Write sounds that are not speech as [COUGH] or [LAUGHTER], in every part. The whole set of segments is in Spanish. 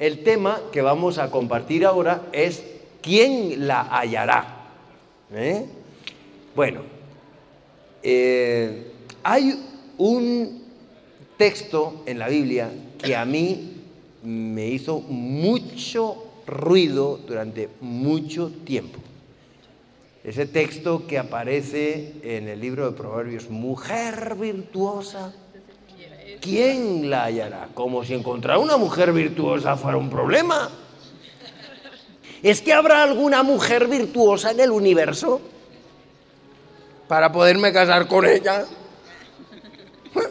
El tema que vamos a compartir ahora es ¿quién la hallará? ¿Eh? Bueno, eh, hay un texto en la Biblia que a mí me hizo mucho ruido durante mucho tiempo. Ese texto que aparece en el libro de Proverbios, mujer virtuosa, ¿quién la hallará? Como si encontrar una mujer virtuosa fuera un problema. ¿Es que habrá alguna mujer virtuosa en el universo para poderme casar con ella? [LAUGHS]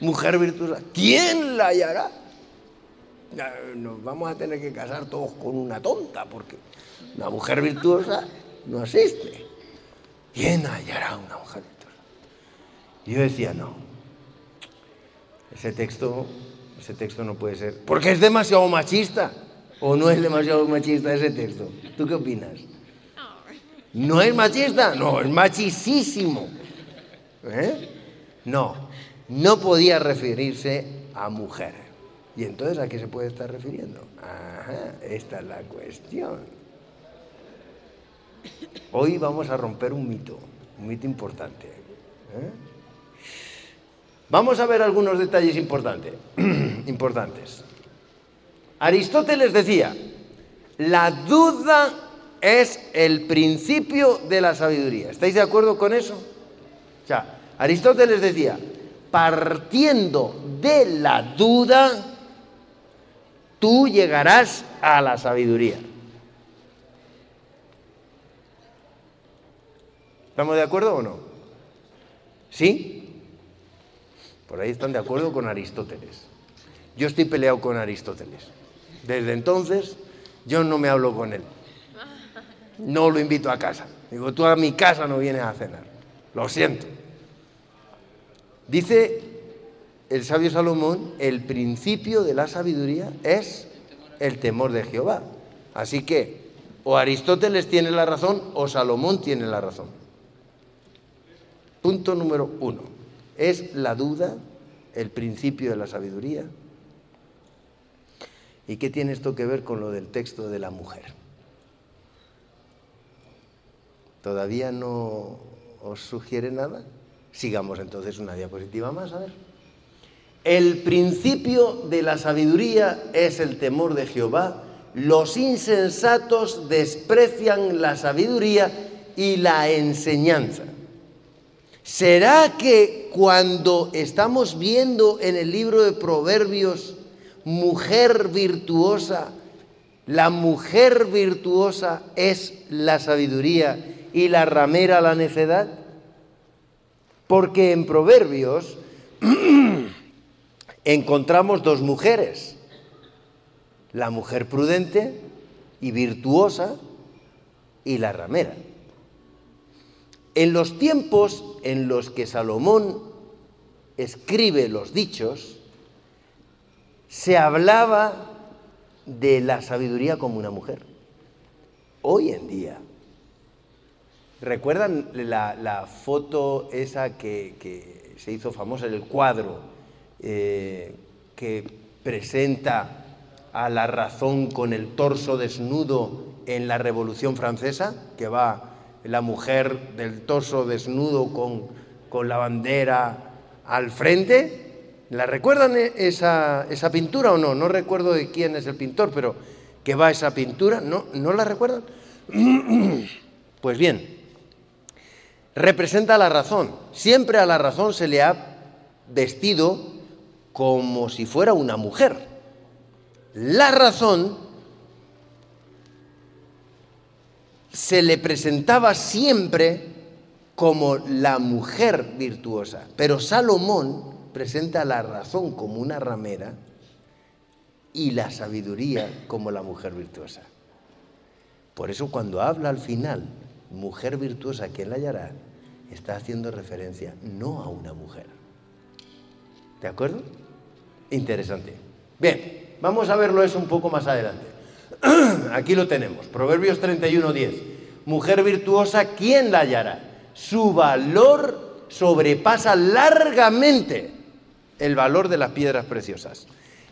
Mujer virtuosa, ¿quién la hallará? Nos vamos a tener que casar todos con una tonta, porque una mujer virtuosa no existe. ¿Quién hallará una mujer virtuosa? Yo decía, no, ese texto, ese texto no puede ser, porque es demasiado machista. ¿O no es demasiado machista ese texto? ¿Tú qué opinas? ¿No es machista? No, es machisísimo. ¿Eh? No, no podía referirse a mujer. ¿Y entonces a qué se puede estar refiriendo? Ajá, esta es la cuestión. Hoy vamos a romper un mito, un mito importante. ¿eh? Vamos a ver algunos detalles [CLEARS THROAT] importantes. Aristóteles decía, la duda es el principio de la sabiduría. ¿Estáis de acuerdo con eso? O Aristóteles decía, partiendo de la duda, tú llegarás a la sabiduría. ¿Estamos de acuerdo o no? ¿Sí? Por ahí están de acuerdo con Aristóteles. Yo estoy peleado con Aristóteles. Desde entonces yo no me hablo con él. No lo invito a casa. Digo, tú a mi casa no vienes a cenar. Lo siento. Dice el sabio Salomón, el principio de la sabiduría es el temor de Jehová. Así que o Aristóteles tiene la razón o Salomón tiene la razón. Punto número uno. ¿Es la duda el principio de la sabiduría? ¿Y qué tiene esto que ver con lo del texto de la mujer? ¿Todavía no os sugiere nada? Sigamos entonces una diapositiva más, a ver. El principio de la sabiduría es el temor de Jehová. Los insensatos desprecian la sabiduría y la enseñanza. ¿Será que cuando estamos viendo en el libro de Proverbios mujer virtuosa, la mujer virtuosa es la sabiduría y la ramera la necedad? Porque en Proverbios [CLEARS THROAT] encontramos dos mujeres, la mujer prudente y virtuosa y la ramera. En los tiempos en los que Salomón escribe los dichos, se hablaba de la sabiduría como una mujer. Hoy en día, ¿recuerdan la, foto esa que, se hizo famosa, el cuadro eh, que presenta a la razón con el torso desnudo en la Revolución Francesa, que va la mujer del torso desnudo con, con la bandera al frente? ¿La recuerdan e-, esa, esa, pintura o no? No recuerdo de quién es el pintor, pero que va esa pintura, ¿no, ¿no la recuerdan? [CLEARS THROAT] Pues bien, representa la razón. Siempre a la razón se le ha vestido como si fuera una mujer. La razón se le presentaba siempre como la mujer virtuosa, pero Salomón presenta la razón como una ramera y la sabiduría como la mujer virtuosa. Por eso cuando habla al final, mujer virtuosa, ¿quién la hallará? Está haciendo referencia no a una mujer. ¿De acuerdo? Interesante. Bien, vamos a verlo eso un poco más adelante. [CLEARS THROAT] Aquí lo tenemos, Proverbios 31.10. Mujer virtuosa, ¿quién la hallará? Su valor sobrepasa largamente el valor de las piedras preciosas.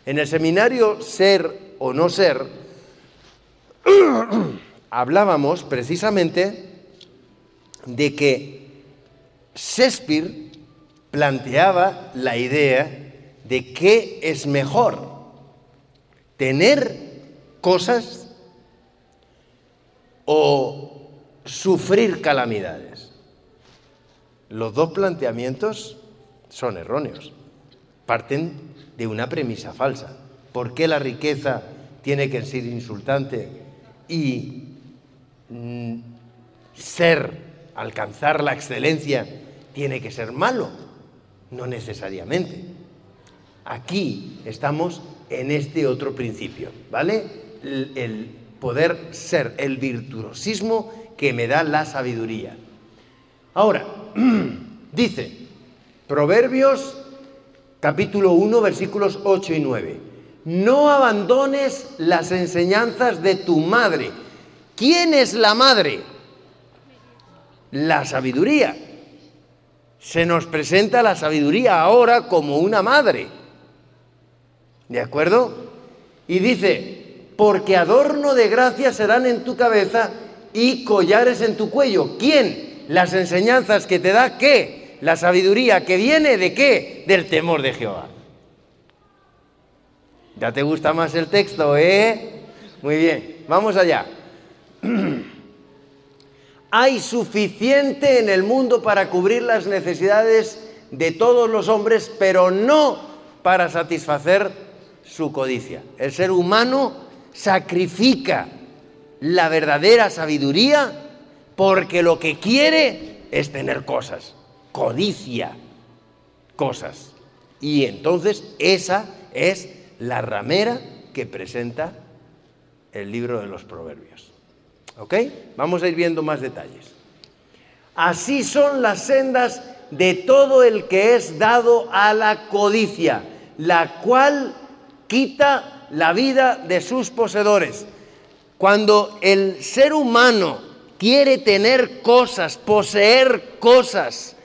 En el seminario Ser o no ser, [CLEARS THROAT] hablábamos precisamente de que Shakespeare planteaba la idea de qué es mejor, tener cosas o sufrir calamidades. Los dos planteamientos son erróneos, parten de una premisa falsa. ¿Por qué la riqueza tiene que ser insultante y mm, ser, alcanzar la excelencia, tiene que ser malo? No necesariamente. Aquí estamos en este otro principio, ¿vale? El, el poder ser, el virtuosismo que me da la sabiduría. Ahora, [CLEARS THROAT] dice, Proverbios capítulo 1, versículos 8 y 9. No abandones las enseñanzas de tu madre. ¿Quién es la madre? La sabiduría. Se nos presenta la sabiduría ahora como una madre. ¿De acuerdo? Y dice, porque adorno de gracia serán en tu cabeza y collares en tu cuello. ¿Quién? Las enseñanzas que te da qué? La sabiduría que viene de qué? Del temor de Jehová. ¿Ya te gusta más el texto, eh? Muy bien, vamos allá. [CLEARS THROAT] Hay suficiente en el mundo para cubrir las necesidades de todos los hombres, pero no para satisfacer su codicia. El ser humano sacrifica la verdadera sabiduría porque lo que quiere es tener cosas, codicia cosas. Y entonces esa es la ramera que presenta el libro de los proverbios. ¿Ok? Vamos a ir viendo más detalles. Así son las sendas de todo el que es dado a la codicia, la cual quita la vida de sus poseedores. Cuando el ser humano quiere tener cosas, poseer cosas,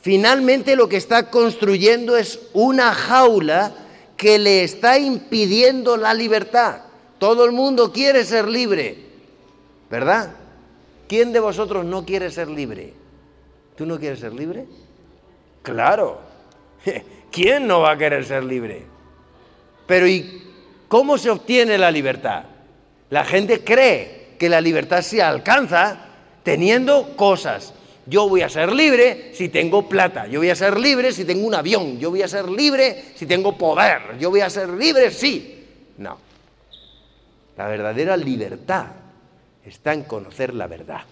finalmente lo que está construyendo es una jaula que le está impidiendo la libertad. Todo el mundo quiere ser libre, ¿verdad? ¿Quién de vosotros no quiere ser libre? ¿Tú no quieres ser libre? Claro. [LAUGHS] ¿Quién no va a querer ser libre? Pero ¿y cómo se obtiene la libertad? La gente cree que la libertad se alcanza teniendo cosas. Yo voy a ser libre si tengo plata, yo voy a ser libre si tengo un avión, yo voy a ser libre si tengo poder, yo voy a ser libre si... No. La verdadera libertad está en conocer la verdad.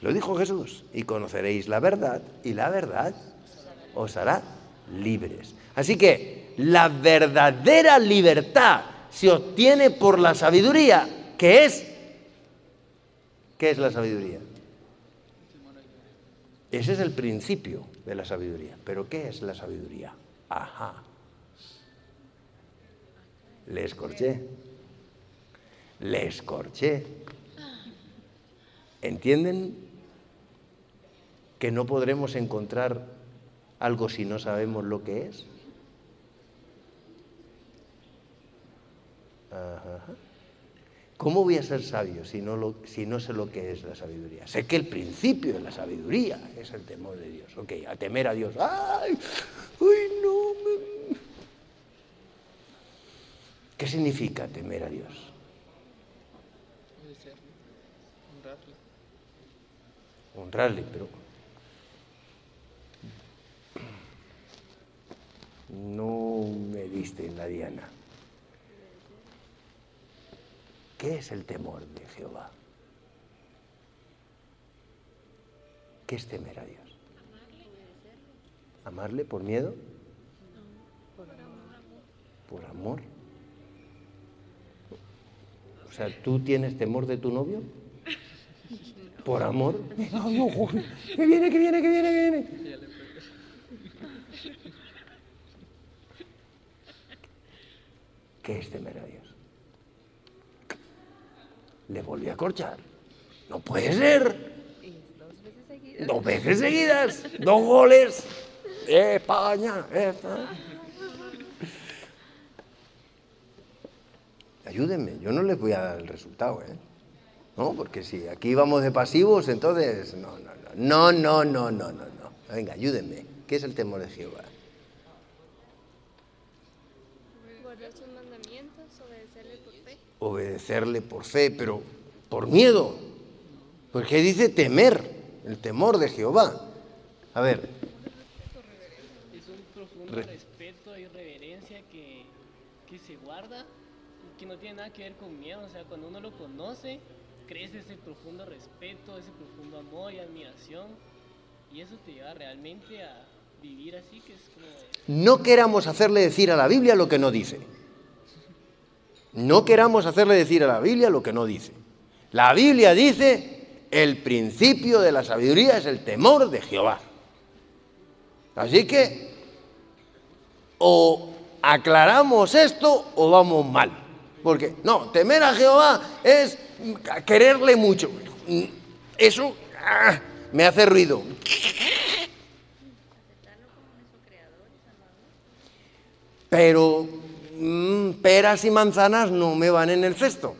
Lo dijo Jesús, y conoceréis la verdad, y la verdad os hará libres. Así que la verdadera libertad se obtiene por la sabiduría, que es... ¿Qué es la sabiduría? Ese es el principio de la sabiduría. ¿Pero qué es la sabiduría? Ajá. Le escorché. Le escorché. ¿Entienden que no podremos encontrar algo si no sabemos lo que es? Ajá. ¿Cómo voy a ser sabio si no, lo, si no sé lo que es la sabiduría? Sé que el principio de la sabiduría es el temor de Dios. Ok, a temer a Dios. ¡Ay! ¡Uy, no! ¿Qué significa temer a Dios? Honrarle, pero no me diste en la diana. ¿Qué es el temor de Jehová? ¿Qué es temer a Dios? ¿Amarle por miedo? Por amor. O sea, ¿tú tienes temor de tu novio? ¿Por amor? Que viene, que viene, que viene, que viene. ¿Qué es temer a Dios? Le volví a corchar. No puede ser. Dos veces seguidas. Dos goles. España. Ayúdenme, yo no les voy a dar el resultado, ¿eh? No, porque si aquí vamos de pasivos, entonces no, no, no, no, no, no, no, no. Venga, ayúdenme. ¿Qué es el temor de Jehová? Guardar sus mandamientos, obedecerle por fe. Obedecerle por fe, pero por miedo. Porque dice temer, el temor de Jehová. A ver. Es un profundo respeto y reverencia que, que se guarda y que no tiene nada que ver con miedo. O sea, cuando uno lo conoce, crece ese profundo respeto, ese profundo amor y admiración. Y eso te lleva realmente a vivir así, que es como... No queramos hacerle decir a la Biblia lo que no dice. No queramos hacerle decir a la Biblia lo que no dice. La Biblia dice, el principio de la sabiduría es el temor de Jehová. Así que o aclaramos esto o vamos mal. Porque no, temer a Jehová es quererle mucho. Eso ah, me hace ruido. Pero mm, peras y manzanas no me van en el cesto.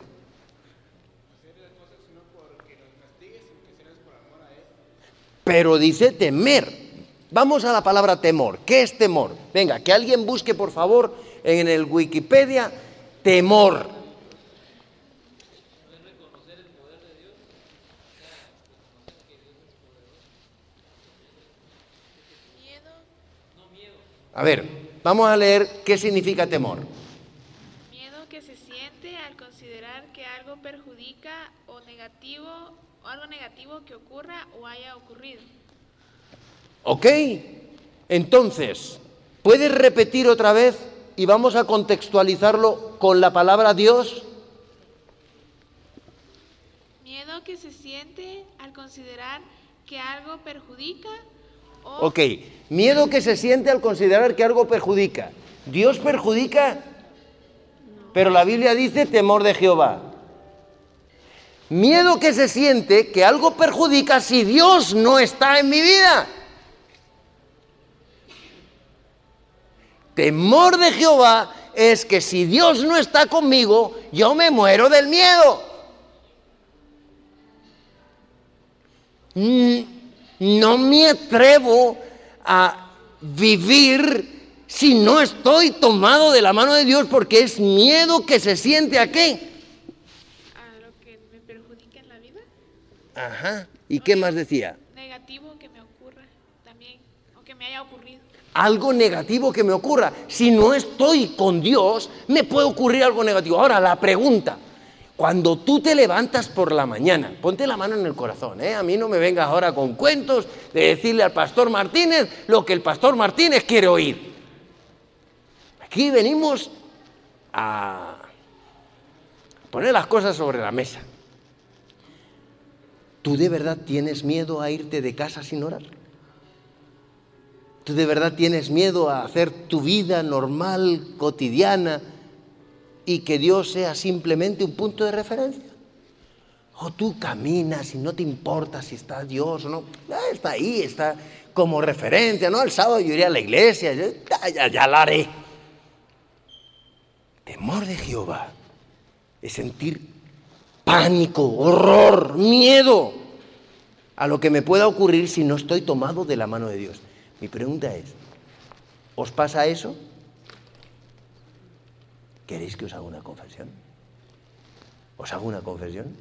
Pero dice temer. Vamos a la palabra temor. ¿Qué es temor? Venga, que alguien busque por favor en el Wikipedia temor. A ver, vamos a leer qué significa temor. Miedo que se siente al considerar que algo perjudica o negativo o algo negativo que ocurra o haya ocurrido. ¿Ok? Entonces, ¿puedes repetir otra vez y vamos a contextualizarlo con la palabra Dios? Miedo que se siente al considerar que algo perjudica Ok, miedo que se siente al considerar que algo perjudica. ¿Dios perjudica? Pero la Biblia dice temor de Jehová. Miedo que se siente que algo perjudica si Dios no está en mi vida. Temor de Jehová es que si Dios no está conmigo, yo me muero del miedo. No me atrevo a vivir si no estoy tomado de la mano de Dios porque es miedo que se siente a qué. a lo que me perjudica en la vida. Ajá. ¿Y qué más decía? Negativo que me ocurra también o que me haya ocurrido. algo negativo que me ocurra. Si no estoy con Dios, me puede ocurrir algo negativo. Ahora, la pregunta, cuando tú te levantas por la mañana, ponte la mano en el corazón, ¿eh? a mí no me vengas ahora con cuentos de decirle al pastor Martínez lo que el pastor Martínez quiere oír. Aquí venimos a poner las cosas sobre la mesa. ¿Tú de verdad tienes miedo a irte de casa sin orar? ¿Tú de verdad tienes miedo a hacer tu vida normal, cotidiana, y que Dios sea simplemente un punto de referencia? O tú caminas y no te importa si está Dios o no. Ah, Está ahí, está como referencia, ¿no? El sábado yo iré a la iglesia, ya, ya, ya la haré. Temor de Jehová es sentir pánico, horror, miedo a lo que me pueda ocurrir si no estoy tomado de la mano de Dios. Mi pregunta es, ¿os pasa eso? ¿Queréis que os haga una confesión? ¿Os hago una confesión?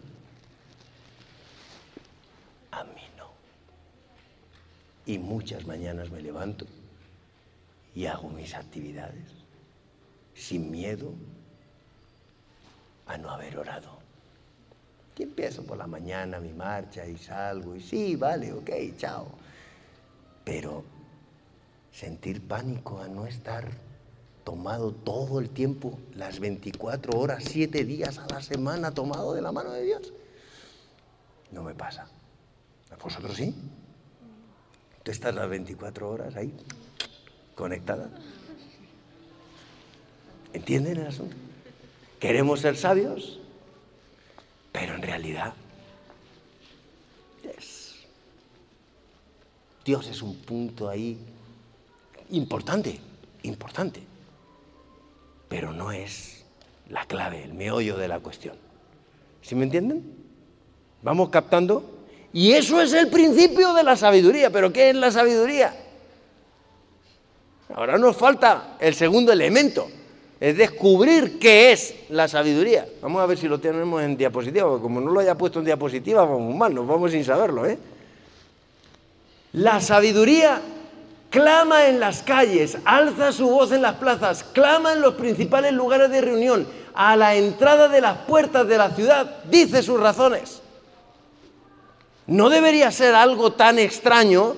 A mí no. Y muchas mañanas me levanto y hago mis actividades sin miedo a no haber orado. Y empiezo por la mañana mi marcha y salgo y sí, vale, ok, chao. Pero sentir pánico a no estar tomado todo el tiempo, las 24 horas, 7 días a la semana tomado de la mano de Dios, no me pasa. ¿A vosotros sí? ¿Tú estás las 24 horas ahí, conectada? ¿Entienden el asunto? Queremos ser sabios, pero en realidad Dios es un punto ahí importante, importante, pero no es la clave, el meollo de la cuestión. ¿Sí me entienden? ¿Vamos captando? Y eso es el principio de la sabiduría. ¿Pero qué es la sabiduría? Ahora nos falta el segundo elemento, es descubrir qué es la sabiduría. Vamos a ver si lo tenemos en diapositiva, porque como no lo haya puesto en diapositiva, vamos mal, nos vamos sin saberlo. ¿eh? La sabiduría clama en las calles, alza su voz en las plazas, clama en los principales lugares de reunión, a la entrada de las puertas de la ciudad, dice sus razones. No debería ser algo tan extraño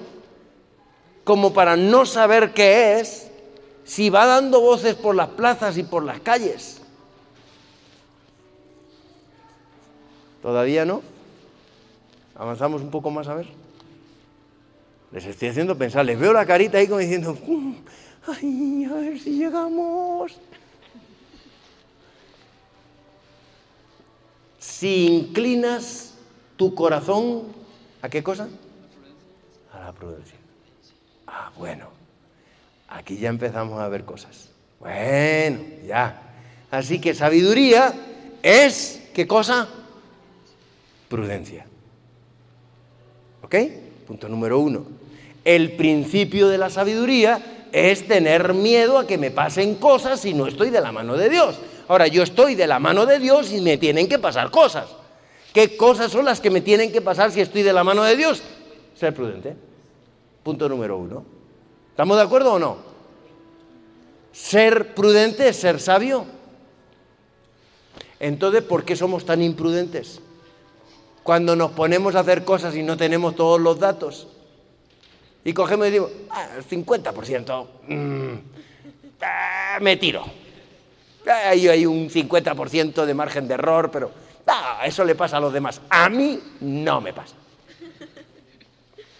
como para no saber qué es si va dando voces por las plazas y por las calles. ¿Todavía no? Avanzamos un poco más a ver. Les estoy haciendo pensar, les veo la carita ahí como diciendo, mm, ay, a ver si llegamos. Si inclinas tu corazón, ¿a qué cosa? A la prudencia. Ah, bueno, aquí ya empezamos a ver cosas. Bueno, ya. Así que sabiduría es, ¿qué cosa? Prudencia. ¿Ok? Punto número uno. El principio de la sabiduría es tener miedo a que me pasen cosas si no estoy de la mano de Dios. Ahora, yo estoy de la mano de Dios y me tienen que pasar cosas. ¿Qué cosas son las que me tienen que pasar si estoy de la mano de Dios? Ser prudente. Punto número uno. ¿Estamos de acuerdo o no? Ser prudente es ser sabio. Entonces, ¿por qué somos tan imprudentes? Cuando nos ponemos a hacer cosas y no tenemos todos los datos. Y cogemos y decimos, ah, el 50%, mm, ah, me tiro. Ahí hay un 50% de margen de error, pero ah, eso le pasa a los demás. A mí no me pasa.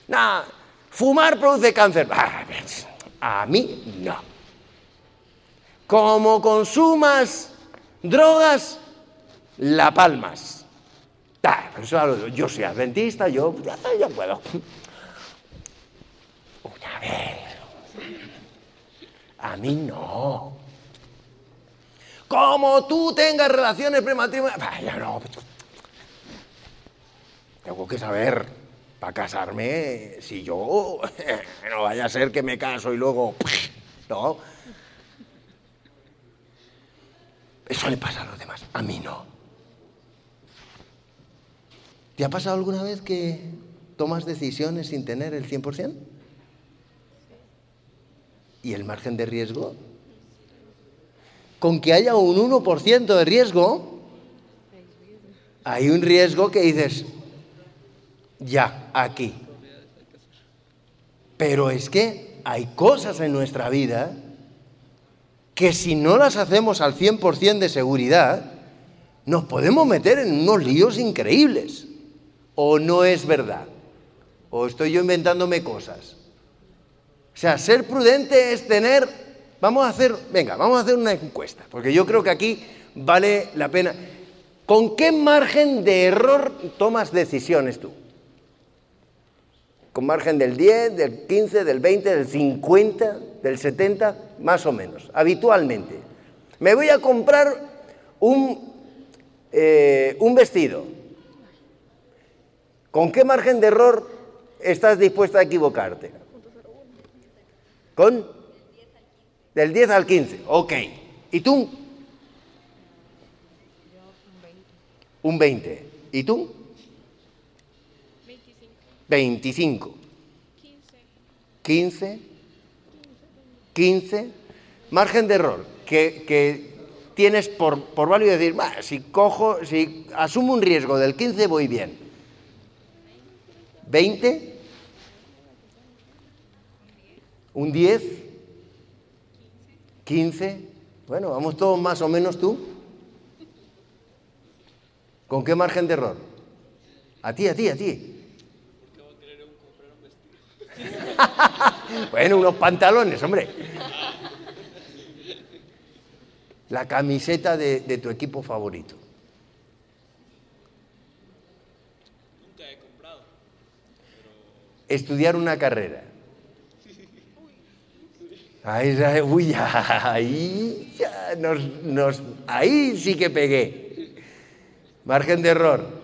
Nah, fumar produce cáncer. Ah, a mí no. Como consumas drogas, la palmas. eso, yo soy adventista, yo, yo puedo. Una vez. A mí no. Como tú tengas relaciones prematrimoniales. Vaya, no. Tengo que saber para casarme si yo. [LAUGHS] No vaya a ser que me caso y luego. [LAUGHS] No. Eso le pasa a los demás. A mí no. ¿Te ha pasado alguna vez que tomas decisiones sin tener el 100%? ¿Y el margen de riesgo? con que haya un 1% de riesgo, hay un riesgo que dices, ya, aquí. Pero es que hay cosas en nuestra vida que si no las hacemos al 100% de seguridad, nos podemos meter en unos líos increíbles. ¿O no es verdad? ¿O estoy yo inventándome cosas? O sea, ser prudente es tener Vamos a hacer, venga, vamos a hacer una encuesta, porque yo creo que aquí vale la pena. ¿Con qué margen de error tomas decisiones tú? ¿Con margen del 10, del 15, del 20, del 50, del 70? Más o menos, habitualmente. Me voy a comprar un, eh, un vestido. ¿Con qué margen de error estás dispuesta a equivocarte? ¿Con? Del 10 al 15, ok. ¿Y tú? Un 20. ¿Y tú? 25. 25. 15. 15. Margen de error que, tienes por, por válido decir, si cojo, si asumo un riesgo del 15 voy bien. 20. Un 10. 15. Bueno, vamos todos más o menos tú. ¿Con qué margen de error? A ti, a ti, a ti. [LAUGHS] bueno, unos pantalones, hombre. La camiseta de, de tu equipo favorito. Nunca he comprado. Estudiar una carrera. Ahí, uy, [LAUGHS] ahí, ya nos, nos, ahí sí que pegué. Margen de error.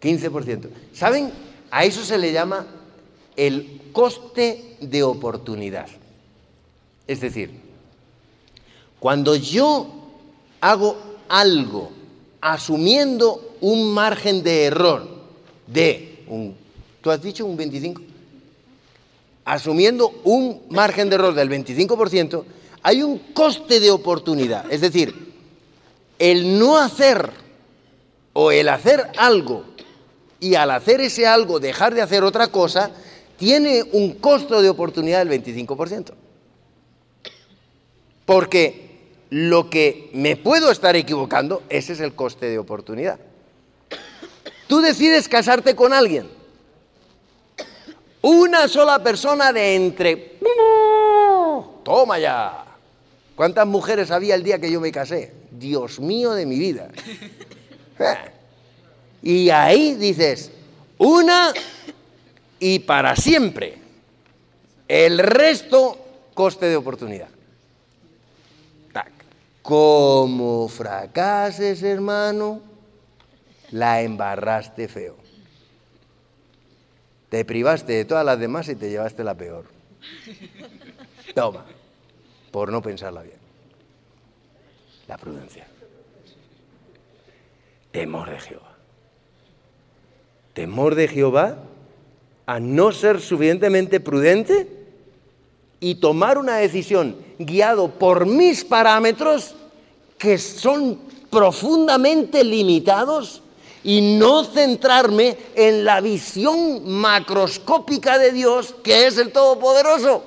¿15%? ¿Saben? A eso se le llama el coste de oportunidad. Es decir, cuando yo hago algo asumiendo un margen de error de un, ¿tú has dicho un 25? Asumiendo un margen de error del 25%, hay un coste de oportunidad. Es decir, el no hacer o el hacer algo y al hacer ese algo dejar de hacer otra cosa, tiene un costo de oportunidad del 25%. Porque lo que me puedo estar equivocando, ese es el coste de oportunidad. Tú decides casarte con alguien. Una sola persona de entre... Toma ya. ¿Cuántas mujeres había el día que yo me casé? Dios mío de mi vida. [LAUGHS] Y ahí dices, una y para siempre. El resto, coste de oportunidad. Como fracases, hermano, la embarraste feo. Te privaste de todas las demás y te llevaste la peor. Toma, por no pensarla bien. La prudencia. Temor de Jehová. Temor de Jehová a no ser suficientemente prudente y tomar una decisión guiado por mis parámetros que son profundamente limitados y no centrarme en la visión macroscópica de Dios que es el Todopoderoso.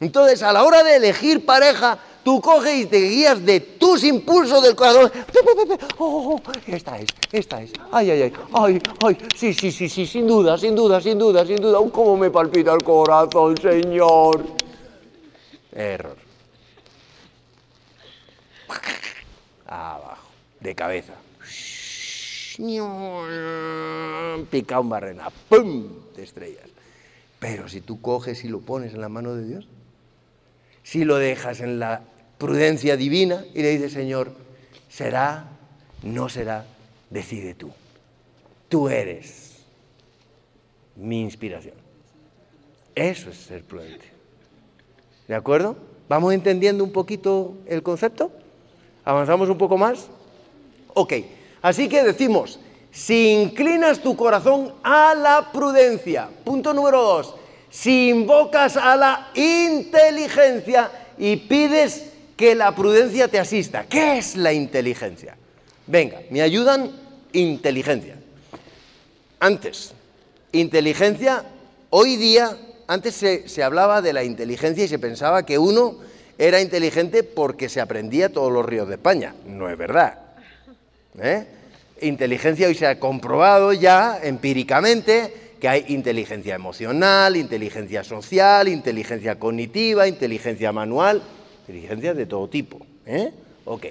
Entonces, a la hora de elegir pareja, tú coges y te guías de tus impulsos del corazón. Oh, esta es, esta es. Ay, ay, ay, ay, ay. Sí, sí, sí, sí, sin duda, sin duda, sin duda, sin duda. ¿Cómo me palpita el corazón, Señor? Error. Abajo, de cabeza. Pica un barrena, ¡pum! de estrellas. Pero si tú coges y lo pones en la mano de Dios, si lo dejas en la prudencia divina y le dices, Señor, será, no será, decide tú. Tú eres mi inspiración. Eso es ser prudente. ¿De acuerdo? ¿Vamos entendiendo un poquito el concepto? ¿Avanzamos un poco más? Ok. Así que decimos, si inclinas tu corazón a la prudencia. Punto número dos. Si invocas a la inteligencia y pides que la prudencia te asista. ¿Qué es la inteligencia? Venga, me ayudan inteligencia. Antes, inteligencia, hoy día, antes se, hablaba de la inteligencia y se pensaba que uno era inteligente porque se aprendía todos los ríos de España. No es verdad. ¿Eh? Inteligencia hoy se ha comprobado ya empíricamente que hay inteligencia emocional, inteligencia social, inteligencia cognitiva, inteligencia manual, inteligencia de todo tipo. ¿eh? Ok.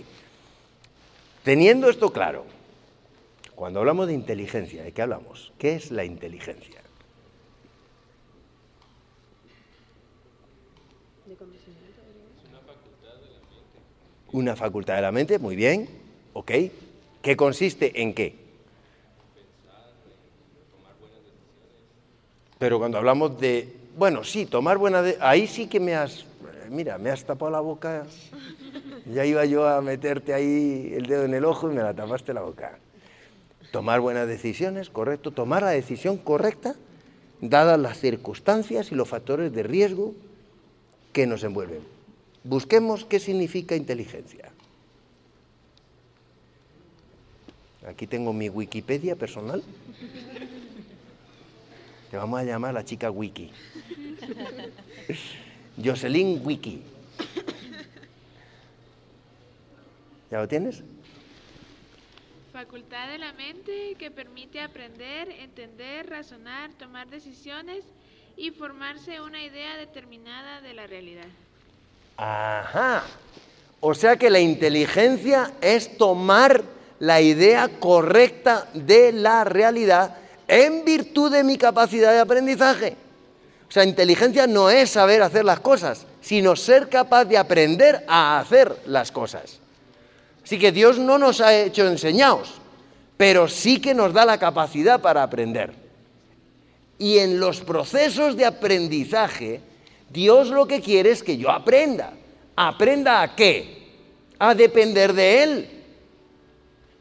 Teniendo esto claro, cuando hablamos de inteligencia, ¿de qué hablamos? ¿Qué es la inteligencia? Una facultad de la mente, muy bien, ok. ¿Qué consiste en qué? Pero cuando hablamos de, bueno, sí, tomar buenas decisiones, ahí sí que me has, mira, me has tapado la boca, ya iba yo a meterte ahí el dedo en el ojo y me la tapaste la boca. Tomar buenas decisiones, correcto, tomar la decisión correcta, dadas las circunstancias y los factores de riesgo que nos envuelven. Busquemos qué significa inteligencia. Aquí tengo mi Wikipedia personal. Te vamos a llamar la chica Wiki. Jocelyn Wiki. ¿Ya lo tienes? Facultad de la mente que permite aprender, entender, razonar, tomar decisiones y formarse una idea determinada de la realidad. Ajá. O sea que la inteligencia es tomar la idea correcta de la realidad en virtud de mi capacidad de aprendizaje. O sea, inteligencia no es saber hacer las cosas, sino ser capaz de aprender a hacer las cosas. Así que Dios no nos ha hecho enseñados, pero sí que nos da la capacidad para aprender. Y en los procesos de aprendizaje, Dios lo que quiere es que yo aprenda. ¿Aprenda a qué? A depender de Él.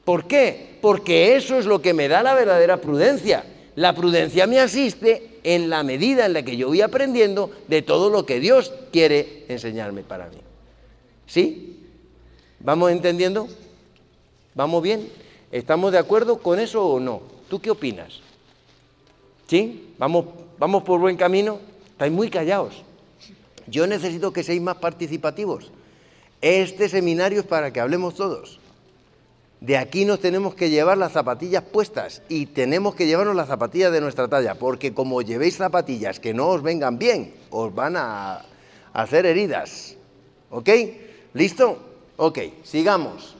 ¿Por qué? Porque eso es lo que me da la verdadera prudencia. La prudencia me asiste en la medida en la que yo voy aprendiendo de todo lo que Dios quiere enseñarme para mí. ¿Sí? ¿Vamos entendiendo? ¿Vamos bien? ¿Estamos de acuerdo con eso o no? ¿Tú qué opinas? ¿Sí? ¿Vamos, vamos por buen camino? Estáis muy callados. Yo necesito que seáis más participativos. Este seminario es para que hablemos todos. De aquí nos tenemos que llevar las zapatillas puestas y tenemos que llevarnos las zapatillas de nuestra talla, porque como llevéis zapatillas que no os vengan bien, os van a hacer heridas. ¿Ok? ¿Listo? Ok, sigamos.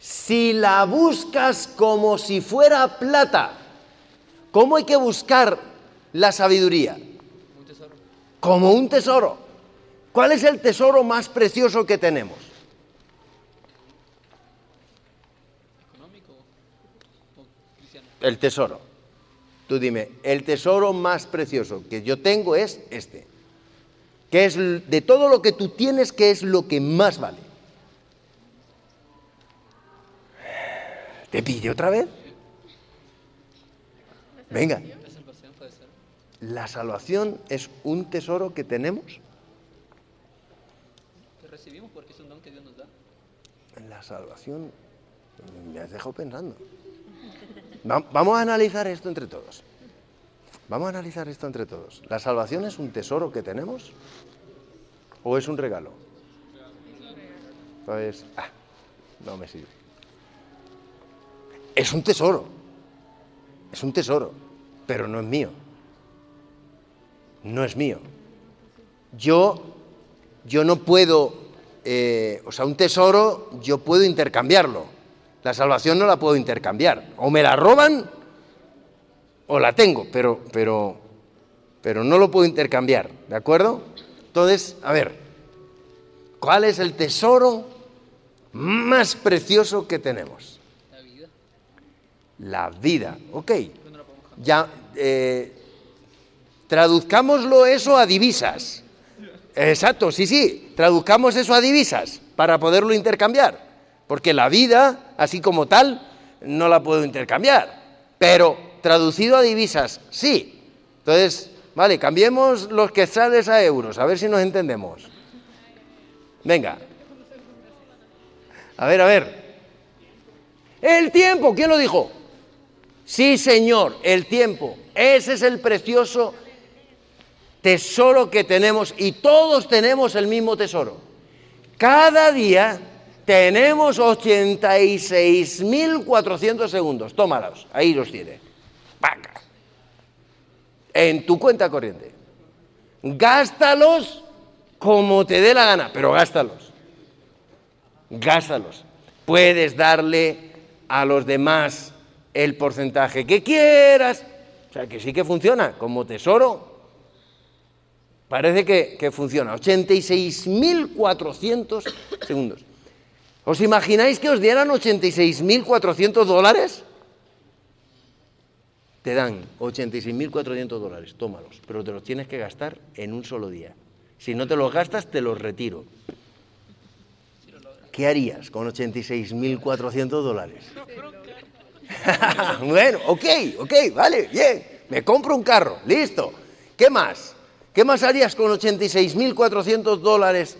Si la buscas como si fuera plata, ¿cómo hay que buscar la sabiduría? Como un tesoro. ¿Cuál es el tesoro más precioso que tenemos? El tesoro. Tú dime, el tesoro más precioso que yo tengo es este. Que es de todo lo que tú tienes, que es lo que más vale. ¿Te pide otra vez? Venga. La salvación es un tesoro que tenemos. Que recibimos porque es un don que Dios nos da. La salvación me has dejado pensando. Vamos a analizar esto entre todos. Vamos a analizar esto entre todos. ¿La salvación es un tesoro que tenemos o es un regalo? Pues, ah, no me sirve. Es un tesoro. Es un tesoro, pero no es mío. No es mío. Yo, yo no puedo, eh, o sea, un tesoro yo puedo intercambiarlo la salvación no la puedo intercambiar. O me la roban o la tengo, pero, pero, pero no lo puedo intercambiar. ¿De acuerdo? Entonces, a ver, ¿cuál es el tesoro más precioso que tenemos? La vida. La vida, ok. Ya, eh, traduzcámoslo eso a divisas. Exacto, sí, sí, traduzcamos eso a divisas para poderlo intercambiar. Porque la vida, así como tal, no la puedo intercambiar. Pero traducido a divisas, sí. Entonces, vale, cambiemos los quetzales a euros, a ver si nos entendemos. Venga. A ver, a ver. El tiempo, ¿quién lo dijo? Sí, señor, el tiempo. Ese es el precioso tesoro que tenemos y todos tenemos el mismo tesoro. Cada día tenemos 86.400 segundos. Tómalos, ahí los tiene. ¡Paca! En tu cuenta corriente. Gástalos como te dé la gana, pero gástalos. Gástalos. Puedes darle a los demás el porcentaje que quieras. O sea, que sí que funciona como tesoro. Parece que, que funciona. 86.400 segundos. ¿Os imagináis que os dieran 86.400 dólares? Te dan 86.400 dólares, tómalos, pero te los tienes que gastar en un solo día. Si no te los gastas, te los retiro. ¿Qué harías con 86.400 dólares? [LAUGHS] bueno, ok, ok, vale, bien. Me compro un carro, listo. ¿Qué más? ¿Qué más harías con 86.400 dólares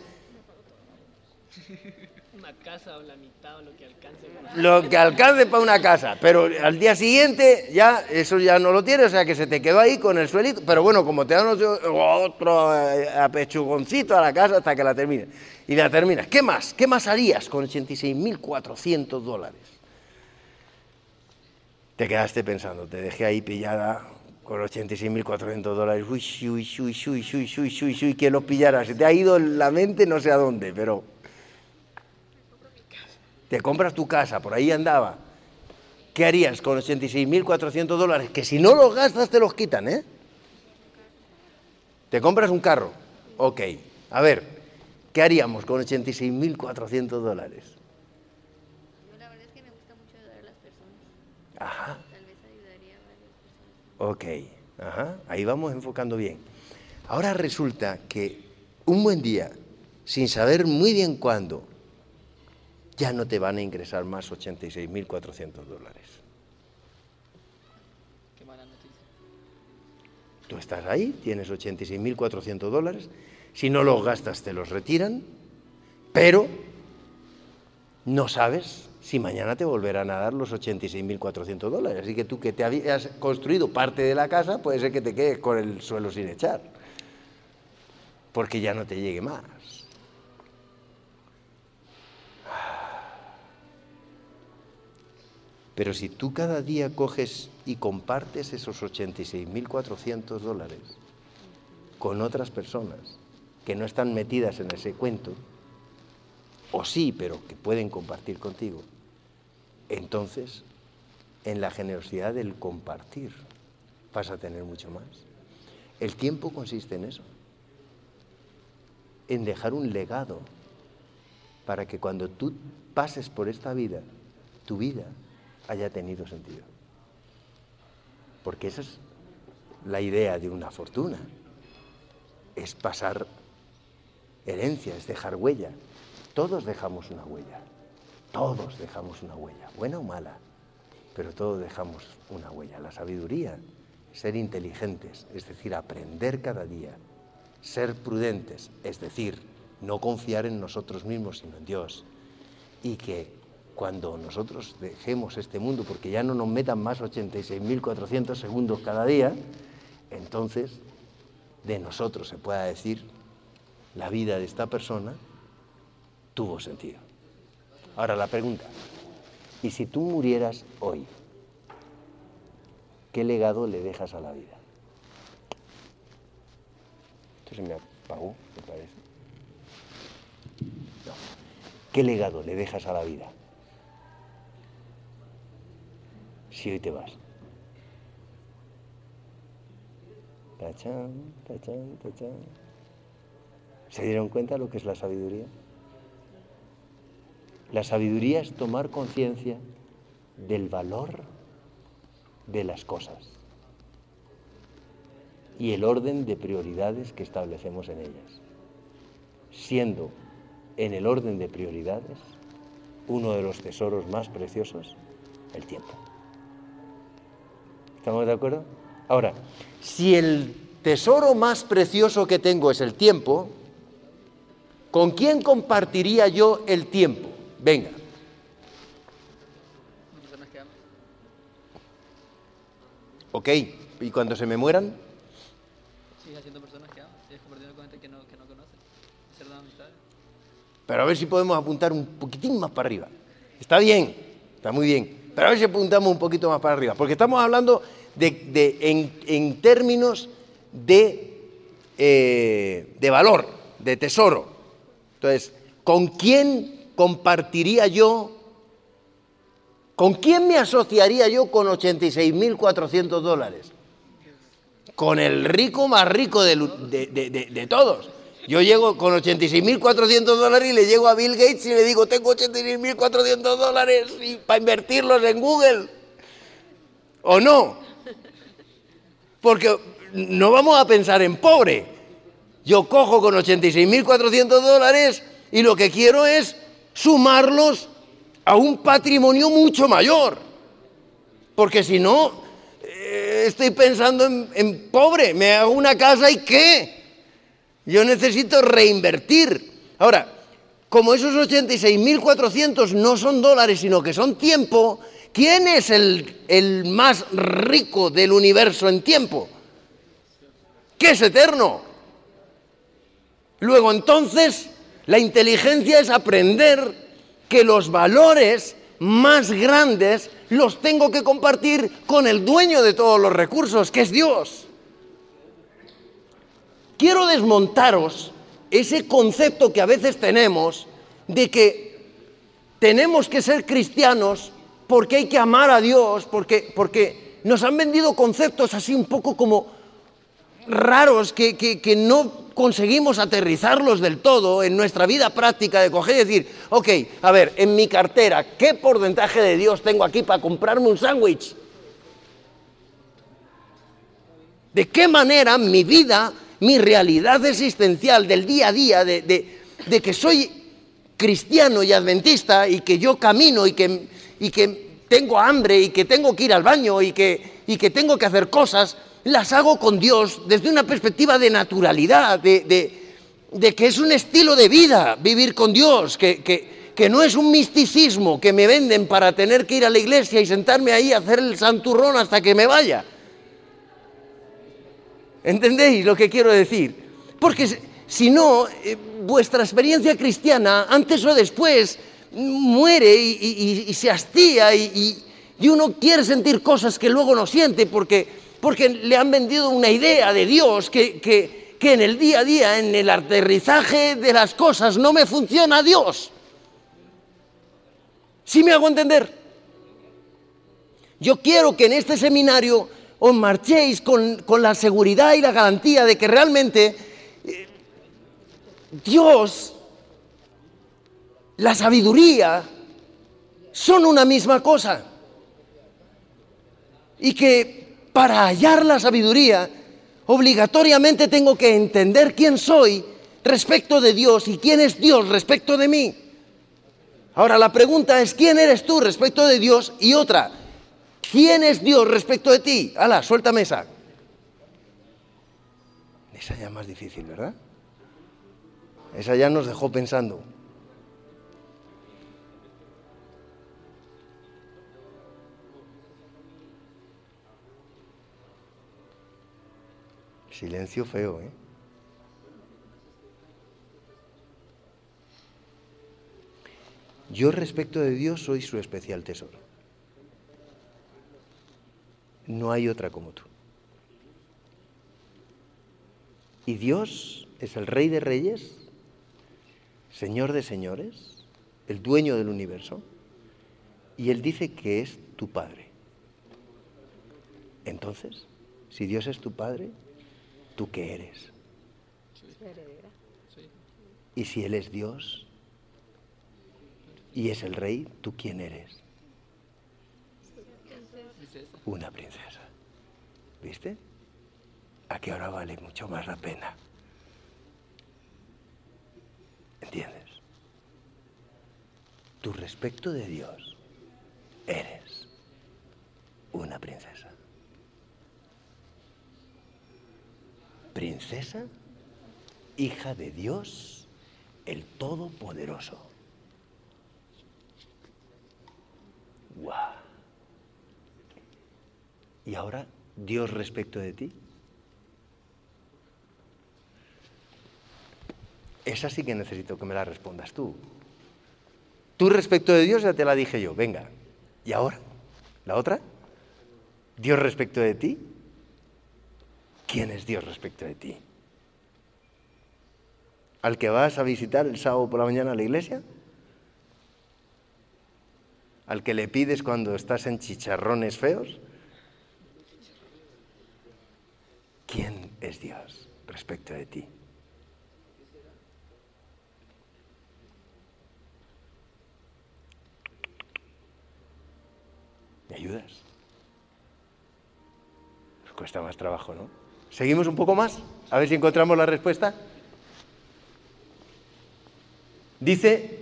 casa o la mitad o lo que alcance. Lo que alcance para una casa, pero al día siguiente ya eso ya no lo tienes, o sea que se te quedó ahí con el suelito, pero bueno, como te dan otro eh, apechugoncito a la casa hasta que la termines. Y la terminas. ¿Qué más? ¿Qué más harías con 86.400 dólares? Te quedaste pensando, te dejé ahí pillada con 86.400 dólares. Uy, uy, uy, uy, uy, uy, uy, uy, uy, que lo pillara. Se te ha ido la mente no sé a dónde, pero te compras tu casa, por ahí andaba, ¿qué harías con 86.400 dólares? Que si no los gastas te los quitan, ¿eh? Te compras un carro, ok. A ver, ¿qué haríamos con 86.400 dólares? Yo la verdad es que me gusta mucho ayudar a las personas. Ajá, Tal vez ayudaría a varias personas. ok, ajá, ahí vamos enfocando bien. Ahora resulta que un buen día, sin saber muy bien cuándo, ya no te van a ingresar más 86.400 dólares. Qué mala noticia. Tú estás ahí, tienes 86.400 dólares, si no los gastas te los retiran, pero no sabes si mañana te volverán a dar los 86.400 dólares. Así que tú que te habías construido parte de la casa, puede ser que te quedes con el suelo sin echar, porque ya no te llegue más. Pero si tú cada día coges y compartes esos 86.400 dólares con otras personas que no están metidas en ese cuento, o sí, pero que pueden compartir contigo, entonces en la generosidad del compartir vas a tener mucho más. El tiempo consiste en eso, en dejar un legado para que cuando tú pases por esta vida, tu vida haya tenido sentido. Porque esa es la idea de una fortuna. Es pasar herencia, es dejar huella. Todos dejamos una huella. Todos dejamos una huella, buena o mala, pero todos dejamos una huella. La sabiduría, ser inteligentes, es decir, aprender cada día. Ser prudentes, es decir, no confiar en nosotros mismos, sino en Dios. Y que cuando nosotros dejemos este mundo, porque ya no nos metan más 86.400 segundos cada día, entonces de nosotros se pueda decir, la vida de esta persona tuvo sentido. Ahora la pregunta, ¿y si tú murieras hoy, qué legado le dejas a la vida? Esto se me apagó, me parece. No. ¿Qué legado le dejas a la vida? Si hoy te vas. Tachán, tachán, tachán. ¿Se dieron cuenta lo que es la sabiduría? La sabiduría es tomar conciencia del valor de las cosas y el orden de prioridades que establecemos en ellas, siendo en el orden de prioridades uno de los tesoros más preciosos el tiempo. ¿Estamos de acuerdo? Ahora, si el tesoro más precioso que tengo es el tiempo, ¿con quién compartiría yo el tiempo? Venga, Personas que amas. ok, ¿y cuando se me mueran? Sigues haciendo personas que amas. Sigues compartiendo con gente que no, que no conoces. Hacer nuevas amistades. Pero a ver si podemos apuntar un poquitín más para arriba. Está bien, está muy bien. Pero a ver si apuntamos un poquito más para arriba. Porque estamos hablando de, de- en, en términos de, eh, de valor, de tesoro. Entonces, ¿con quién compartiría yo? ¿Con quién me asociaría yo con 86.400 dólares? Con el rico más rico de- de- de todos. Yo llego con 86.400 dólares y le llego a Bill Gates y le digo, tengo 86.400 dólares y para invertirlos en Google. ¿O no? Porque no vamos a pensar en pobre. Yo cojo con 86.400 dólares y lo que quiero es sumarlos a un patrimonio mucho mayor. Porque si no, eh, estoy pensando en, en pobre. Me hago una casa y qué. Yo necesito reinvertir. Ahora, como esos 86.400 no son dólares, sino que son tiempo, ¿quién es el, el más rico del universo en tiempo? Que es eterno. Luego entonces, la inteligencia es aprender que los valores más grandes los tengo que compartir con el dueño de todos los recursos, que es Dios. Quiero desmontaros ese concepto que a veces tenemos de que tenemos que ser cristianos porque hay que amar a Dios, porque, porque nos han vendido conceptos así un poco como raros que, que- que no conseguimos aterrizarlos del todo en nuestra vida práctica de coger y decir, ok, a ver, en mi cartera, ¿qué porcentaje de Dios tengo aquí para comprarme un sándwich? ¿De qué manera mi vida, mi realidad existencial del día a día, de, de- que soy cristiano y adventista y que yo camino y que, y que tengo hambre y que tengo que ir al baño y que, y que tengo que hacer cosas, las hago con Dios desde una perspectiva de naturalidad, de, de- de que es un estilo de vida vivir con Dios, que, que- que no es un misticismo que me venden para tener que ir a la iglesia y sentarme ahí a hacer el santurrón hasta que me vaya. ¿Entendéis lo que quiero decir? Porque si- no, eh, vuestra experiencia cristiana, antes o después, muere y, se hastía y, y- y uno quiere sentir cosas que luego no siente porque, porque le han vendido una idea de Dios que, que- que en el día a día, en el aterrizaje de las cosas, no me funciona Dios. ¿Sí me hago entender? Yo quiero que en este seminario os marchéis con, con la seguridad y la garantía de que realmente eh, Dios, la sabiduría, son una misma cosa. Y que para hallar la sabiduría, obligatoriamente tengo que entender quién soy respecto de Dios y quién es Dios respecto de mí. Ahora la pregunta es, ¿quién eres tú respecto de Dios? Y otra, ¿quién es Dios respecto de ti? Ala, suéltame esa. Esa ya es más difícil, ¿verdad? Esa ya nos dejó pensando. Silencio feo, ¿eh? Yo respecto de Dios soy su especial tesoro. No hay otra como tú. Y Dios es el Rey de Reyes, Señor de Señores, el dueño del universo, y Él dice que es tu Padre. Entonces, si Dios es tu Padre, ¿tú qué eres? Y si Él es Dios y es el Rey, ¿tú quién eres? Una princesa. ¿Viste? A que ahora vale mucho más la pena. ¿Entiendes? Tu respecto de Dios eres una princesa. Princesa, hija de Dios, el Todopoderoso. ¡Guau! ¿Y ahora Dios respecto de ti? Esa sí que necesito que me la respondas tú. Tú respecto de Dios ya te la dije yo, venga. ¿Y ahora? ¿La otra? ¿Dios respecto de ti? ¿Quién es Dios respecto de ti? ¿Al que vas a visitar el sábado por la mañana a la iglesia? ¿Al que le pides cuando estás en chicharrones feos? ¿Quién es Dios respecto de ti? ¿Me ayudas? Nos cuesta más trabajo, ¿no? ¿Seguimos un poco más? A ver si encontramos la respuesta. Dice,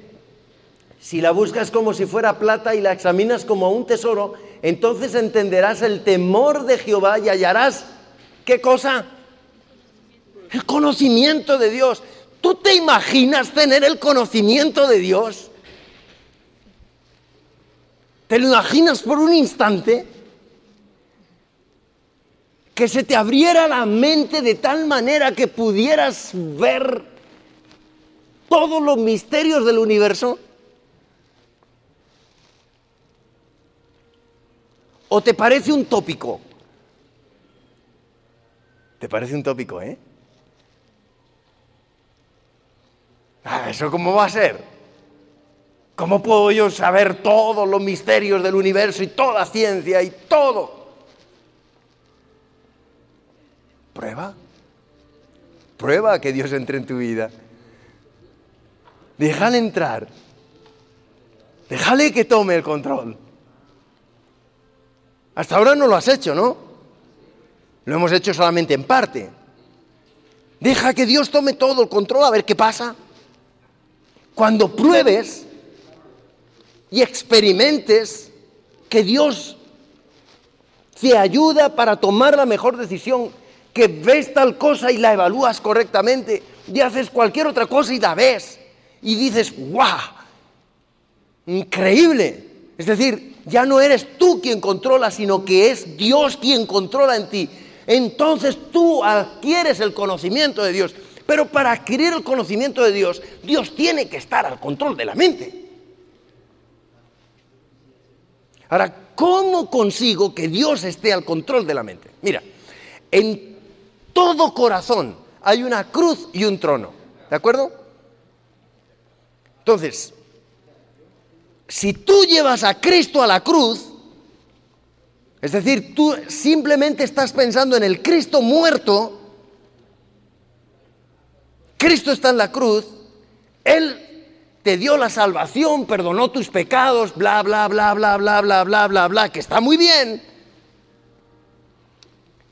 si la buscas como si fuera plata y la examinas como un tesoro, entonces entenderás el temor de Jehová y hallarás, ¿qué cosa? El conocimiento de Dios. ¿Tú te imaginas tener el conocimiento de Dios? ¿Te lo imaginas por un instante? Que se te abriera la mente de tal manera que pudieras ver todos los misterios del universo? ¿O te parece un tópico? ¿Te parece un tópico, eh? Ah, ¿Eso cómo va a ser? ¿Cómo puedo yo saber todos los misterios del universo y toda ciencia y todo? Prueba. Prueba que Dios entre en tu vida. Déjale entrar. Déjale que tome el control. Hasta ahora no lo has hecho, ¿no? Lo hemos hecho solamente en parte. Deja que Dios tome todo el control a ver qué pasa. Cuando pruebes y experimentes que Dios te ayuda para tomar la mejor decisión, que ves tal cosa y la evalúas correctamente, y haces cualquier otra cosa y la ves, y dices, ¡guau! Increíble. Es decir, ya no eres tú quien controla, sino que es Dios quien controla en ti. Entonces tú adquieres el conocimiento de Dios. Pero para adquirir el conocimiento de Dios, Dios tiene que estar al control de la mente. Ahora, ¿cómo consigo que Dios esté al control de la mente? Mira, en todo corazón hay una cruz y un trono. ¿De acuerdo? Entonces, si tú llevas a Cristo a la cruz, es decir, tú simplemente estás pensando en el Cristo muerto, Cristo está en la cruz, Él te dio la salvación, perdonó tus pecados, bla, bla, bla, bla, bla, bla, bla, bla, bla, que está muy bien.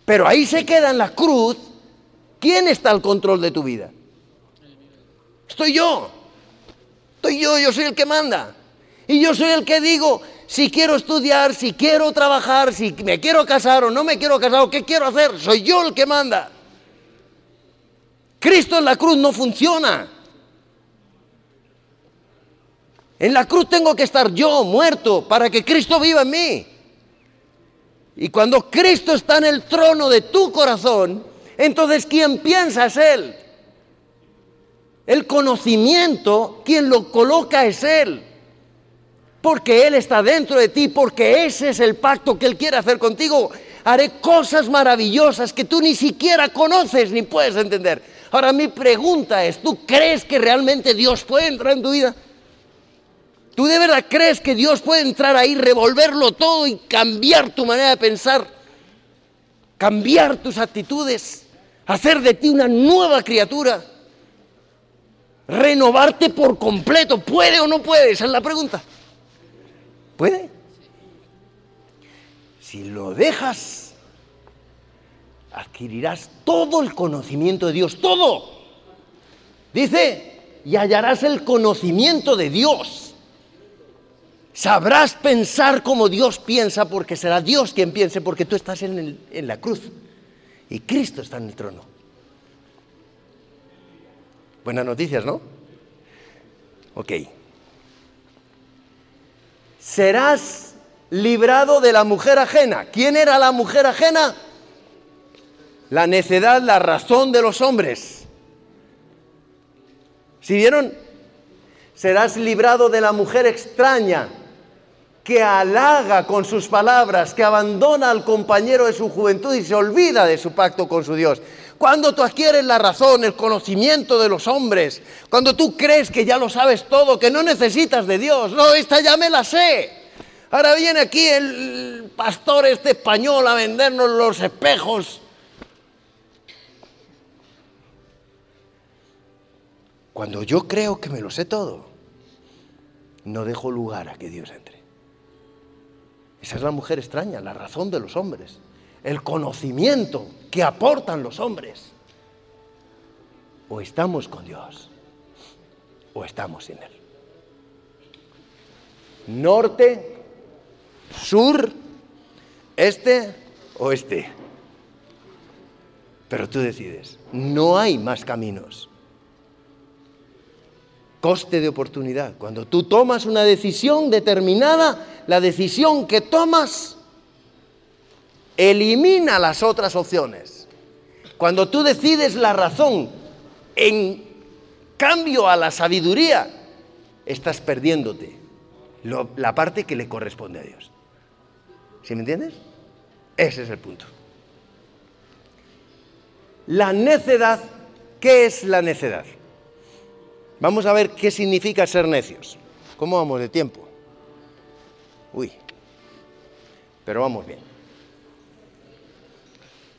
Pero ahí se queda en la cruz, ¿quién está al control de tu vida? Estoy yo. Estoy yo, yo soy el que manda. Y yo soy el que digo si quiero estudiar, si quiero trabajar, si me quiero casar o no me quiero casar o qué quiero hacer. Soy yo el que manda. Cristo en la cruz no funciona. En la cruz tengo que estar yo muerto para que Cristo viva en mí. Y cuando Cristo está en el trono de tu corazón, entonces quien piensa es Él. El conocimiento, quien lo coloca es Él. Porque Él está dentro de ti, porque ese es el pacto que Él quiere hacer contigo. Haré cosas maravillosas que tú ni siquiera conoces ni puedes entender. Ahora mi pregunta es, ¿tú crees que realmente Dios puede entrar en tu vida? ¿Tú de verdad crees que Dios puede entrar ahí, revolverlo todo y cambiar tu manera de pensar? Cambiar tus actitudes, hacer de ti una nueva criatura, renovarte por completo. ¿Puede o no puede? Esa es la pregunta. ¿Puede? Si lo dejas, adquirirás todo el conocimiento de Dios, todo. Dice, y hallarás el conocimiento de Dios. Sabrás pensar como Dios piensa porque será Dios quien piense porque tú estás en, la cruz y Cristo está en el trono. Buenas noticias, ¿no? Ok. Serás librado de la mujer ajena. ¿Quién era la mujer ajena? La necedad, la razón de los hombres. ¿Sí vieron? Serás librado de la mujer extraña que halaga con sus palabras, que abandona al compañero de su juventud y se olvida de su pacto con su Dios. Cuando tú adquieres la razón, el conocimiento de los hombres, cuando tú crees que ya lo sabes todo, que no necesitas de Dios, no, esta ya me la sé. Ahora viene aquí el pastor este español a vendernos los espejos. Cuando yo creo que me lo sé todo, no dejo lugar a que Dios entre. Esa es la mujer extraña, la razón de los hombres, el conocimiento que aportan los hombres. O estamos con Dios, o estamos sin Él. Norte, sur, este, oeste. Pero tú decides, no hay más caminos. Coste de oportunidad. Cuando tú tomas una decisión determinada, la decisión que tomas elimina las otras opciones. Cuando tú decides la razón en cambio a la sabiduría, estás perdiéndote la parte que le corresponde a Dios. ¿Sí me entiendes? Ese es el punto. La necedad, ¿qué es la necedad? Vamos a ver qué significa ser necios. ¿Cómo vamos de tiempo? Uy, pero vamos bien.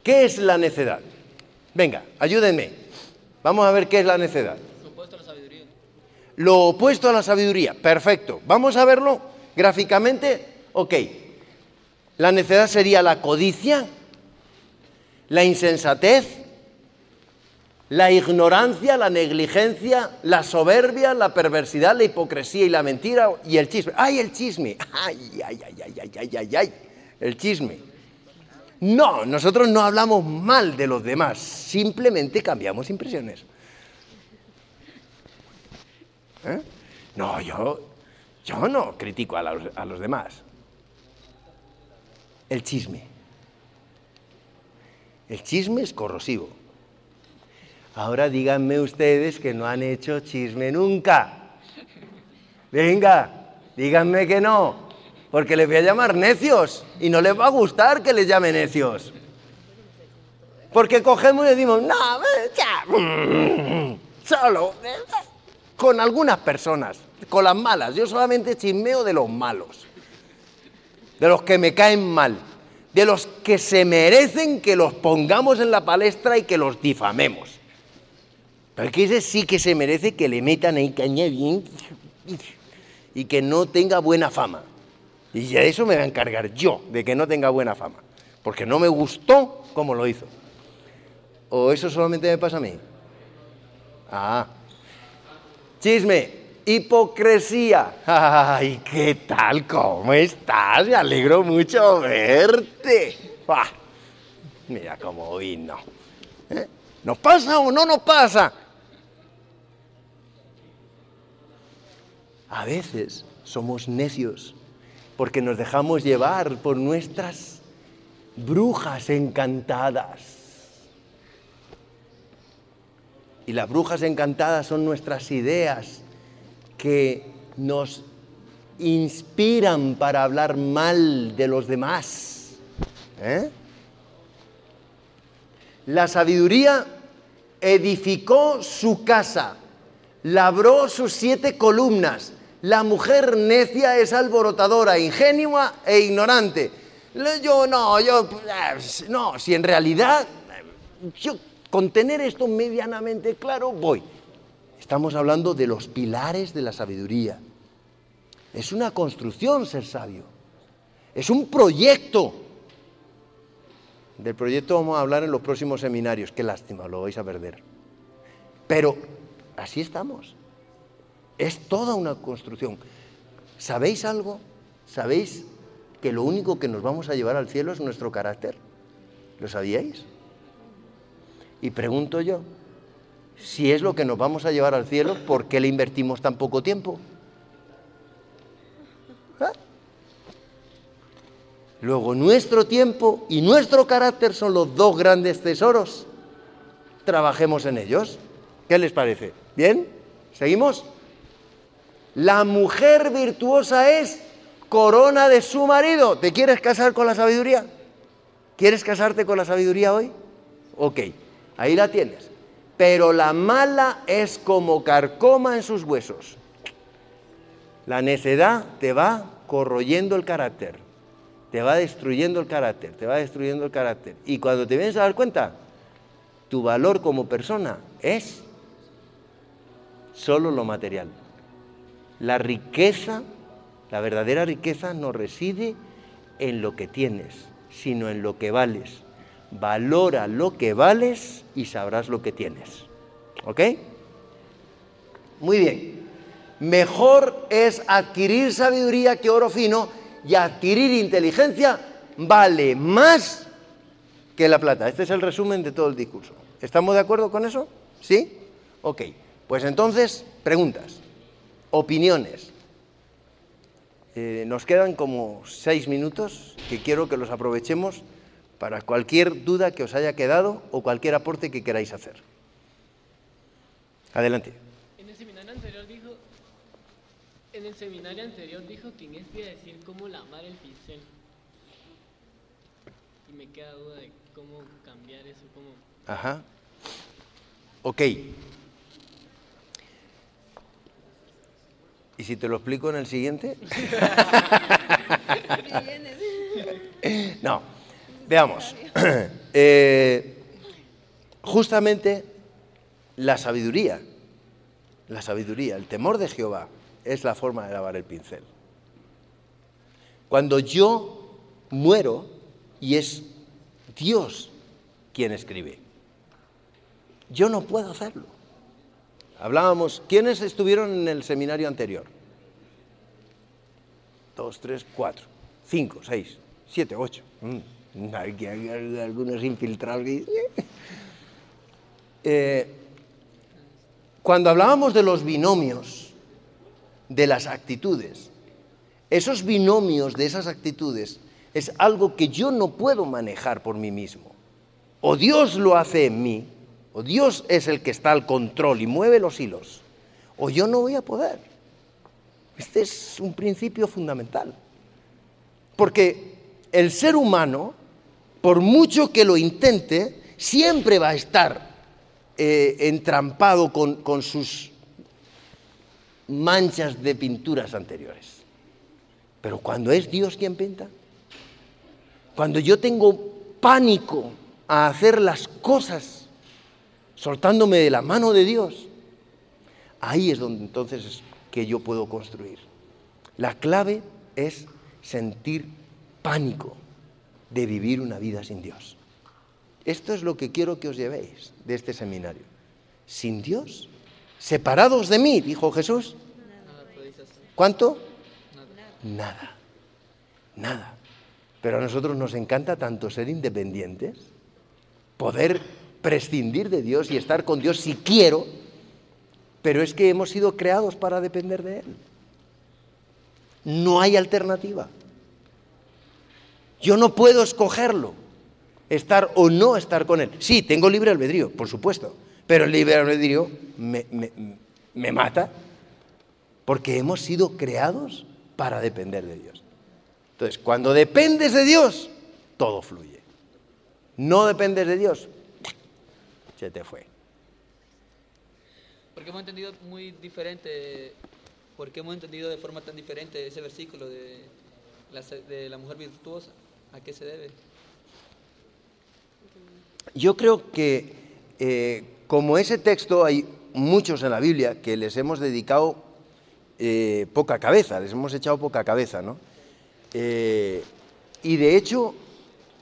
¿Qué es la necedad? Venga, ayúdenme. Vamos a ver qué es la necedad. Supuesto a la sabiduría. Lo opuesto a la sabiduría. Perfecto. Vamos a verlo gráficamente. Ok. La necedad sería la codicia, la insensatez, la ignorancia, la negligencia, la soberbia, la perversidad, la hipocresía y la mentira y el chisme. ¡Ay, el chisme! [LAUGHS] ¡Ay, ay, ay, ay, ay, ay, ay! El chisme. No, nosotros no hablamos mal de los demás, simplemente cambiamos impresiones. ¿Eh? No, yo, yo no critico a los demás. El chisme. El chisme es corrosivo. Ahora díganme ustedes que no han hecho chisme nunca. Venga, díganme que no, porque les voy a llamar necios y no les va a gustar que les llame necios. Porque cogemos y decimos, no, ya, solo, con algunas personas, con las malas. Yo solamente chismeo de los malos, de los que me caen mal, de los que se merecen que los pongamos en la palestra y que los difamemos. Porque ese sí que se merece que le metan ahí caña bien y que no tenga buena fama. Y de eso me voy a encargar yo, de que no tenga buena fama. Porque no me gustó como lo hizo. ¿O eso solamente me pasa a mí? Ah. Chisme. Hipocresía. Ay, ¿qué tal? ¿Cómo estás? Me alegro mucho verte. Ah, mira cómo vino. ¿Eh? ¿Nos pasa o no nos pasa? A veces somos necios porque nos dejamos llevar por nuestras brujas encantadas. Y las brujas encantadas son nuestras ideas que nos inspiran para hablar mal de los demás. ¿Eh? La sabiduría edificó su casa, labró sus siete columnas. La mujer necia es alborotadora, ingenua e ignorante. Yo no, yo no, si en realidad yo con tener esto medianamente claro voy. Estamos hablando de los pilares de la sabiduría. Es una construcción ser sabio. Es un proyecto. Del proyecto vamos a hablar en los próximos seminarios. Qué lástima, lo vais a perder. Pero así estamos. Es toda una construcción. ¿Sabéis algo? ¿Sabéis que lo único que nos vamos a llevar al cielo es nuestro carácter? ¿Lo sabíais? Y pregunto yo, si es lo que nos vamos a llevar al cielo, ¿por qué le invertimos tan poco tiempo? ¿Ah? Luego, nuestro tiempo y nuestro carácter son los dos grandes tesoros. Trabajemos en ellos. ¿Qué les parece? ¿Bien? ¿Seguimos? La mujer virtuosa es corona de su marido. ¿Te quieres casar con la sabiduría? ¿Quieres casarte con la sabiduría hoy? Ok, ahí la tienes. Pero la mala es como carcoma en sus huesos. La necedad te va corroyendo el carácter, te va destruyendo el carácter, te va destruyendo el carácter. Y cuando te vienes a dar cuenta, tu valor como persona es solo lo material. La riqueza, la verdadera riqueza no reside en lo que tienes, sino en lo que vales. Valora lo que vales y sabrás lo que tienes. ¿Ok? Muy bien. Mejor es adquirir sabiduría que oro fino y adquirir inteligencia vale más que la plata. Este es el resumen de todo el discurso. ¿Estamos de acuerdo con eso? ¿Sí? Ok. Pues entonces, preguntas, opiniones. Eh, nos quedan como seis minutos que quiero que los aprovechemos para cualquier duda que os haya quedado o cualquier aporte que queráis hacer. Adelante. En el seminario anterior dijo, en el seminario anterior dijo que en este iba a decir cómo lamar el pincel. Y me queda duda de cómo cambiar eso, cómo... Ajá. Ok. ¿Y si te lo explico en el siguiente? [LAUGHS] no, veamos. [LAUGHS] Eh, justamente la sabiduría, la sabiduría, el temor de Jehová es la forma de lavar el pincel. Cuando yo muero y es Dios quien escribe, yo no puedo hacerlo. Hablábamos, ¿quiénes estuvieron en el seminario anterior? Dos, tres, cuatro, cinco, seis, siete, ocho. Mm, Aquí hay algunos infiltrados. que- Eh, cuando hablábamos de los binomios, de las actitudes, esos binomios de esas actitudes es algo que yo no puedo manejar por mí mismo. O Dios lo hace en mí, o Dios es el que está al control y mueve los hilos, o yo no voy a poder. Este es un principio fundamental. Porque el ser humano, por mucho que lo intente, siempre va a estar eh, entrampado con, con sus manchas de pinturas anteriores. Pero cuando es Dios quien pinta, cuando yo tengo pánico a hacer las cosas soltándome de la mano de Dios, ahí es donde entonces es que yo puedo construir. La clave es sentir pánico de vivir una vida sin Dios. Esto es lo que quiero que os llevéis de este seminario. Sin Dios, separados de mí, dijo Jesús. ¿Cuánto? Nada. Nada. Pero a nosotros nos encanta tanto ser independientes, poder prescindir de Dios y estar con Dios si quiero, pero es que hemos sido creados para depender de Él. No hay alternativa. Yo no puedo escogerlo, estar o no estar con Él. Sí, tengo libre albedrío, por supuesto, pero el libre albedrío me, mata porque hemos sido creados para depender de Dios. Entonces, cuando dependes de Dios, todo fluye. No dependes de Dios, se te fue. Porque hemos entendido muy diferente, porque hemos entendido de forma tan diferente ese versículo de la, de la mujer virtuosa. ¿A qué se debe? Yo creo que eh, como ese texto hay muchos en la Biblia que les hemos dedicado eh, poca cabeza, les hemos echado poca cabeza, ¿no? Eh, y de hecho,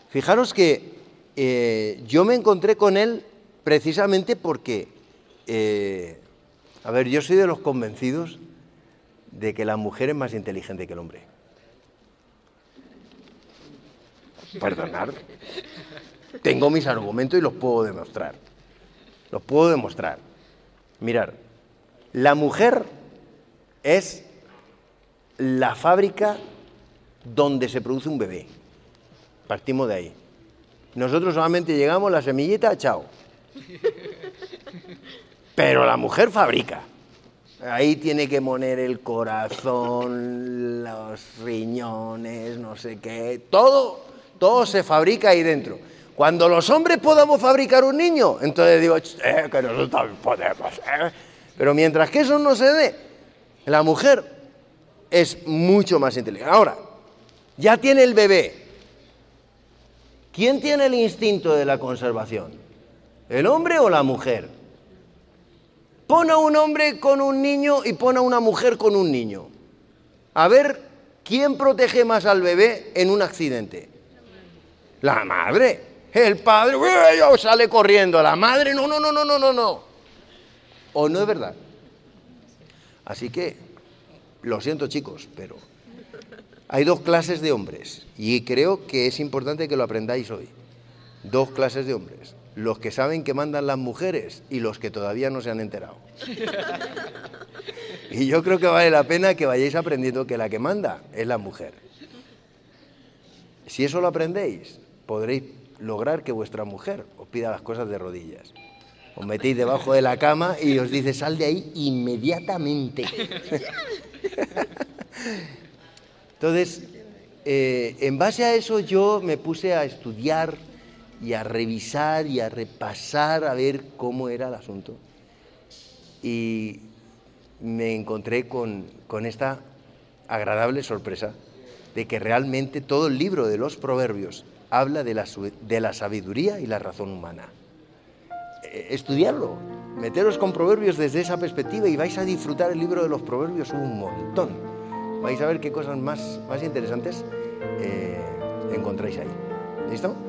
fijaros que eh, yo me encontré con él precisamente porque, eh, a ver, yo soy de los convencidos de que la mujer es más inteligente que el hombre. Perdonad. Tengo mis argumentos y los puedo demostrar. Los puedo demostrar. Mirar, la mujer es la fábrica donde se produce un bebé. Partimos de ahí. Nosotros solamente llegamos, la semillita, chao. Pero la mujer fabrica. Ahí tiene que poner el corazón, los riñones, no sé qué. Todo, todo se fabrica ahí dentro. Cuando los hombres podamos fabricar un niño, entonces digo, "Ch, eh, que nosotros podemos. eh". Pero mientras que eso no se dé, la mujer es mucho más inteligente. Ahora, ya tiene el bebé. ¿Quién tiene el instinto de la conservación? ¿El hombre o la mujer? Pon a un hombre con un niño y pon a una mujer con un niño. A ver, ¿quién protege más al bebé en un accidente? La madre. El padre sale corriendo. La madre, no, no, no, no, no, no, no. ¿O no es verdad? Así que, lo siento chicos, pero hay dos clases de hombres y creo que es importante que lo aprendáis hoy. Dos clases de hombres. Los que saben que mandan las mujeres y los que todavía no se han enterado. [LAUGHS] Y yo creo que vale la pena que vayáis aprendiendo que la que manda es la mujer. Si eso lo aprendéis, podréis lograr que vuestra mujer os pida las cosas de rodillas. Os metéis debajo de la cama y os dice, sal de ahí inmediatamente. [LAUGHS] Entonces, eh, en base a eso yo me puse a estudiar y a revisar y a repasar a ver cómo era el asunto. Y me encontré con, con esta agradable sorpresa de que realmente todo el libro de los proverbios habla de la, de la sabiduría y la razón humana. Eh, estudiarlo, meteros con proverbios desde esa perspectiva y vais a disfrutar el libro de los proverbios un montón. Vais a ver qué cosas más, más interesantes eh, encontráis ahí. ¿Listo?